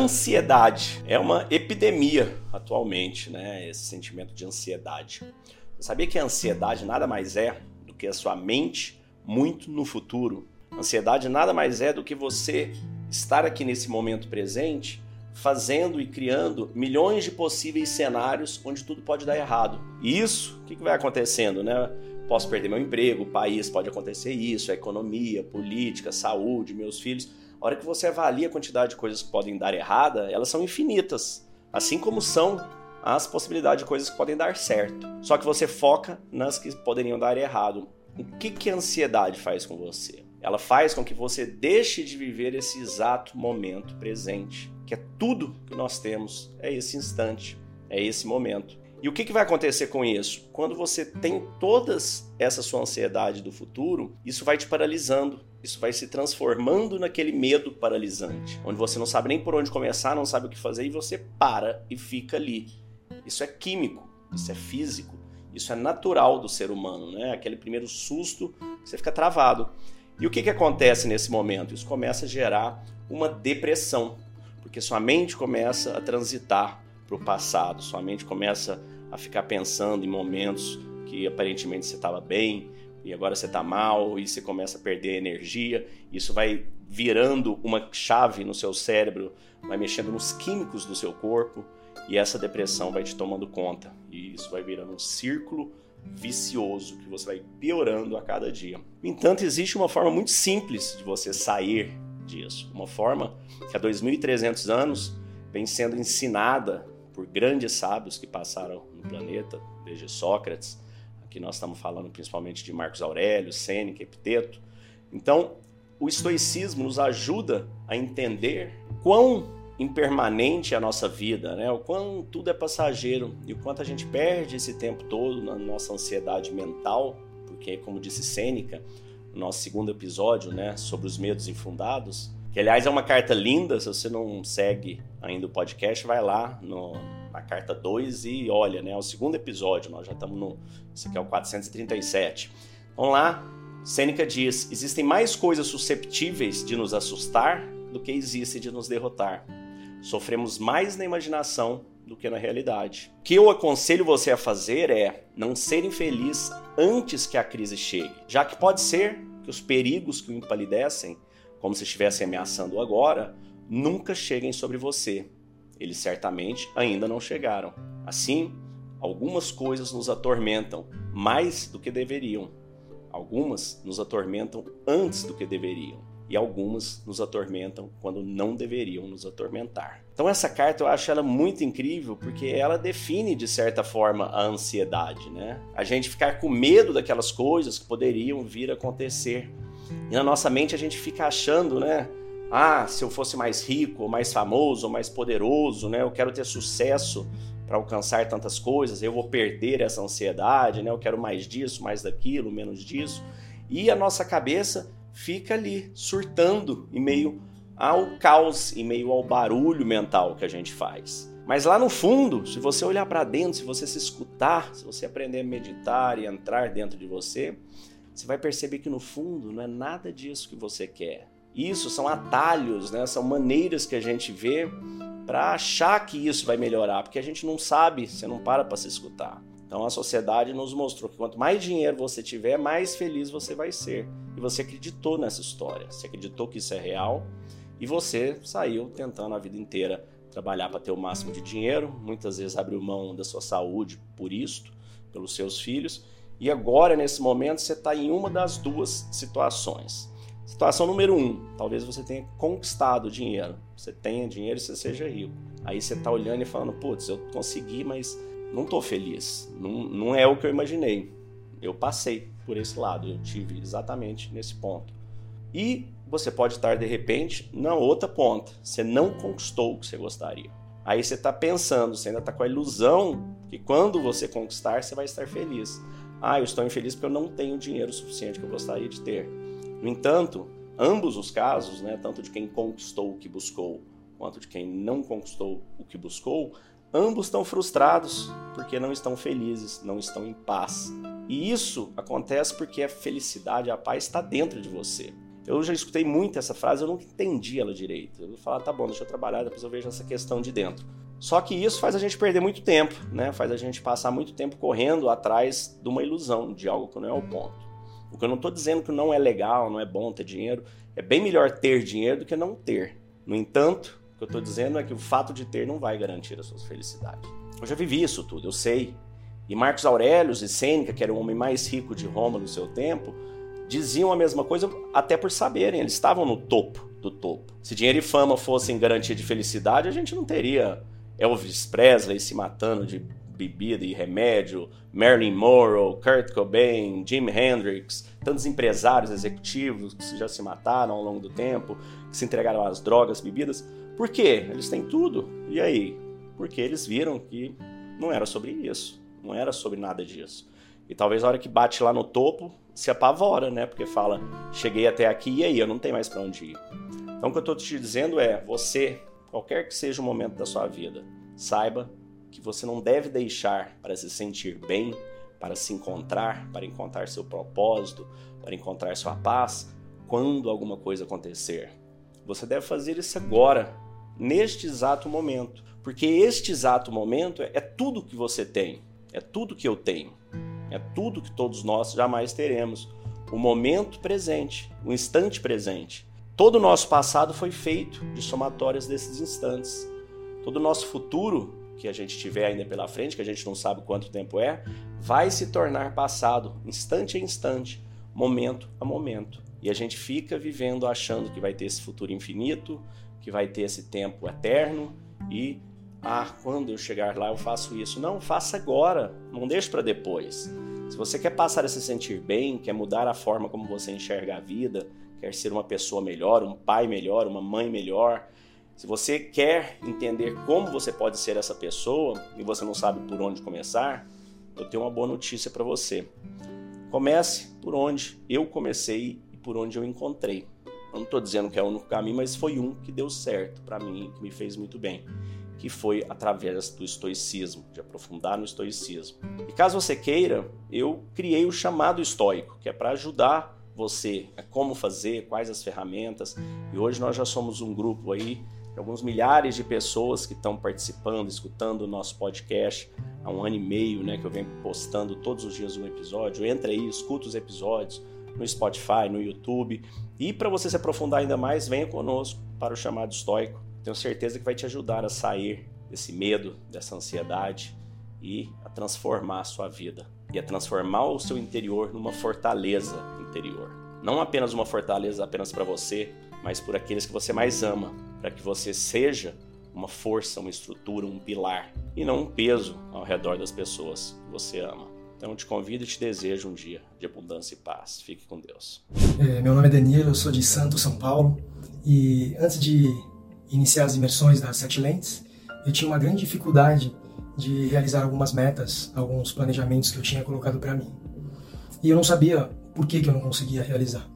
Ansiedade é uma epidemia atualmente, né? Esse sentimento de ansiedade. Você sabia que a ansiedade nada mais é do que a sua mente muito no futuro? Ansiedade nada mais é do que você estar aqui nesse momento presente fazendo e criando milhões de possíveis cenários onde tudo pode dar errado. E isso, o que, vai acontecendo, né? Posso perder meu emprego, o país pode acontecer isso, a economia, política, saúde, meus filhos. A hora que você avalia a quantidade de coisas que podem dar errada, elas são infinitas. Assim como são as possibilidades de coisas que podem dar certo. Só que você foca nas que poderiam dar errado. O que, que a ansiedade faz com você? Ela faz com que você deixe de viver esse exato momento presente, que é tudo que nós temos, é esse instante, é esse momento. E o que, que vai acontecer com isso? Quando você tem todas essa sua ansiedade do futuro, isso vai te paralisando, isso vai se transformando naquele medo paralisante, onde você não sabe nem por onde começar, não sabe o que fazer e você para e fica ali. Isso é químico, isso é físico, isso é natural do ser humano, né? Aquele primeiro susto, você fica travado. E o que, que acontece nesse momento? Isso começa a gerar uma depressão, porque sua mente começa a transitar para o passado, sua mente começa a ficar pensando em momentos que aparentemente você estava bem e agora você está mal e você começa a perder energia. Isso vai virando uma chave no seu cérebro, vai mexendo nos químicos do seu corpo e essa depressão vai te tomando conta. E isso vai virando um círculo vicioso que você vai piorando a cada dia. No entanto, existe uma forma muito simples de você sair disso. Uma forma que há 2.300 anos vem sendo ensinada por grandes sábios que passaram no planeta, desde Sócrates, aqui nós estamos falando principalmente de Marcos Aurélio, Sêneca, Epiteto. Então, o estoicismo nos ajuda a entender quão impermanente é a nossa vida, né? O quanto tudo é passageiro e o quanto a gente perde esse tempo todo na nossa ansiedade mental, porque como disse Sêneca, no nosso segundo episódio, né, sobre os medos infundados, que aliás é uma carta linda, se você não segue ainda o podcast, vai lá no, na carta 2 e olha, né, é o segundo episódio, nós já estamos no, esse aqui é o 437. Vamos lá, Sêneca diz, existem mais coisas susceptíveis de nos assustar do que existem de nos derrotar. Sofremos mais na imaginação do que na realidade. O que eu aconselho você a fazer é não ser infeliz antes que a crise chegue, já que pode ser que os perigos que o empalidecem, como se estivessem ameaçando agora, nunca cheguem sobre você. Eles certamente ainda não chegaram. Assim, algumas coisas nos atormentam mais do que deveriam. Algumas nos atormentam antes do que deveriam e algumas nos atormentam quando não deveriam nos atormentar. Então essa carta eu acho ela muito incrível porque ela define de certa forma a ansiedade, né? A gente ficar com medo daquelas coisas que poderiam vir a acontecer. E na nossa mente a gente fica achando, né? Ah, se eu fosse mais rico, ou mais famoso, ou mais poderoso, né? Eu quero ter sucesso para alcançar tantas coisas, eu vou perder essa ansiedade, né? Eu quero mais disso, mais daquilo, menos disso. E a nossa cabeça fica ali surtando em meio ao caos, em meio ao barulho mental que a gente faz. Mas lá no fundo, se você olhar para dentro, se você se escutar, se você aprender a meditar e entrar dentro de você, você vai perceber que no fundo não é nada disso que você quer. Isso são atalhos, né? São maneiras que a gente vê para achar que isso vai melhorar, porque a gente não sabe, você não para para se escutar. Então a sociedade nos mostrou que quanto mais dinheiro você tiver, mais feliz você vai ser. E você acreditou nessa história, você acreditou que isso é real e você saiu tentando a vida inteira trabalhar para ter o máximo de dinheiro, muitas vezes abriu mão da sua saúde por isto, pelos seus filhos, e agora nesse momento você está em uma das duas situações. Situação número um, talvez você tenha conquistado dinheiro, você tenha dinheiro e você seja rico. Aí você está olhando e falando, putz, eu consegui, mas não tô feliz. Não, não é o que eu imaginei. Eu passei por esse lado, eu tive exatamente nesse ponto. E você pode estar de repente na outra ponta. Você não conquistou o que você gostaria. Aí você está pensando, você ainda está com a ilusão que quando você conquistar, você vai estar feliz. Ah, eu estou infeliz porque eu não tenho dinheiro suficiente que eu gostaria de ter. No entanto, ambos os casos, né, tanto de quem conquistou o que buscou, quanto de quem não conquistou o que buscou, Ambos estão frustrados porque não estão felizes, não estão em paz. E isso acontece porque a felicidade, a paz está dentro de você. Eu já escutei muito essa frase, eu nunca entendi ela direito. Eu falava, tá bom, deixa eu trabalhar, depois eu vejo essa questão de dentro. Só que isso faz a gente perder muito tempo, né? Faz a gente passar muito tempo correndo atrás de uma ilusão, de algo que não é o ponto. O que eu não estou dizendo que não é legal, não é bom ter dinheiro. É bem melhor ter dinheiro do que não ter. No entanto, o que eu estou dizendo é que o fato de ter não vai garantir a sua felicidade. Eu já vivi isso tudo, eu sei. E Marcos Aurelius e Sêneca, que era o homem mais rico de Roma no seu tempo, diziam a mesma coisa até por saberem, eles estavam no topo do topo. Se dinheiro e fama fossem garantia de felicidade, a gente não teria Elvis Presley se matando de bebida e remédio, Marilyn Monroe, Kurt Cobain, Jimi Hendrix, tantos empresários executivos que já se mataram ao longo do tempo, que se entregaram às drogas, bebidas. Por quê? Eles têm tudo. E aí? Porque eles viram que não era sobre isso, não era sobre nada disso. E talvez a hora que bate lá no topo, se apavora, né? Porque fala, cheguei até aqui e aí, eu não tenho mais para onde ir. Então o que eu estou te dizendo é, você, qualquer que seja o momento da sua vida, saiba que você não deve deixar para se sentir bem, para se encontrar, para encontrar seu propósito, para encontrar sua paz, quando alguma coisa acontecer. Você deve fazer isso agora, neste exato momento, porque este exato momento é tudo que você tem, é tudo que eu tenho, é tudo que todos nós jamais teremos. O momento presente, o instante presente. Todo o nosso passado foi feito de somatórias desses instantes. Todo o nosso futuro que a gente tiver ainda pela frente, que a gente não sabe quanto tempo é, vai se tornar passado, instante a instante, momento a momento. E a gente fica vivendo achando que vai ter esse futuro infinito, que vai ter esse tempo eterno e ah, quando eu chegar lá eu faço isso. Não, faça agora, não deixe para depois. Se você quer passar a se sentir bem, quer mudar a forma como você enxerga a vida, quer ser uma pessoa melhor, um pai melhor, uma mãe melhor, se você quer entender como você pode ser essa pessoa e você não sabe por onde começar, eu tenho uma boa notícia para você. Comece por onde eu comecei e por onde eu encontrei. Eu não estou dizendo que é o único caminho, mas foi um que deu certo para mim, que me fez muito bem, que foi através do estoicismo, de aprofundar no estoicismo. E caso você queira, eu criei o chamado estoico, que é para ajudar você a como fazer, quais as ferramentas. E hoje nós já somos um grupo aí alguns milhares de pessoas que estão participando, escutando o nosso podcast há um ano e meio, né, que eu venho postando todos os dias um episódio. Entra aí, escuta os episódios no Spotify, no YouTube. E para você se aprofundar ainda mais, venha conosco para o chamado estoico. Tenho certeza que vai te ajudar a sair desse medo, dessa ansiedade e a transformar a sua vida e a transformar o seu interior numa fortaleza interior. Não apenas uma fortaleza apenas para você, mas por aqueles que você mais ama, para que você seja uma força, uma estrutura, um pilar e não um peso ao redor das pessoas que você ama. Então te convido e te desejo um dia de abundância e paz. Fique com Deus. É, meu nome é Danilo, eu sou de Santos, São Paulo. E antes de iniciar as imersões das Sete Lentes, eu tinha uma grande dificuldade de realizar algumas metas, alguns planejamentos que eu tinha colocado para mim. E eu não sabia por que, que eu não conseguia realizar.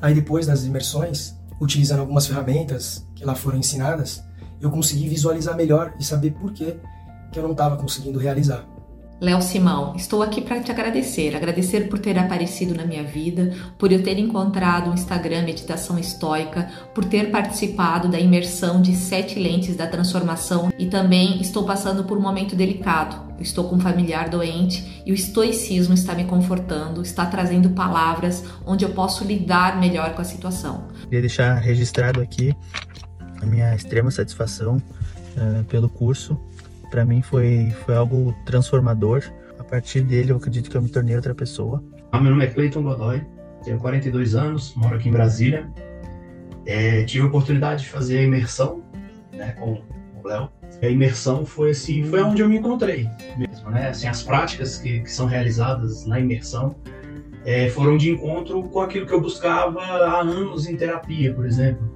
Aí depois das imersões, utilizando algumas ferramentas que lá foram ensinadas, eu consegui visualizar melhor e saber por que, que eu não estava conseguindo realizar. Léo Simão, estou aqui para te agradecer. Agradecer por ter aparecido na minha vida, por eu ter encontrado o Instagram Meditação Estoica, por ter participado da imersão de sete lentes da transformação e também estou passando por um momento delicado. Estou com um familiar doente e o estoicismo está me confortando, está trazendo palavras onde eu posso lidar melhor com a situação. Queria deixar registrado aqui a minha extrema satisfação uh, pelo curso para mim foi, foi algo transformador. A partir dele, eu acredito que eu me tornei outra pessoa. Ah, meu nome é Cleiton Godoy, tenho 42 anos, moro aqui em Brasília. É, tive a oportunidade de fazer a imersão né, com o Léo. A imersão foi assim, foi onde eu me encontrei mesmo, né? Assim, as práticas que, que são realizadas na imersão é, foram de encontro com aquilo que eu buscava há anos em terapia, por exemplo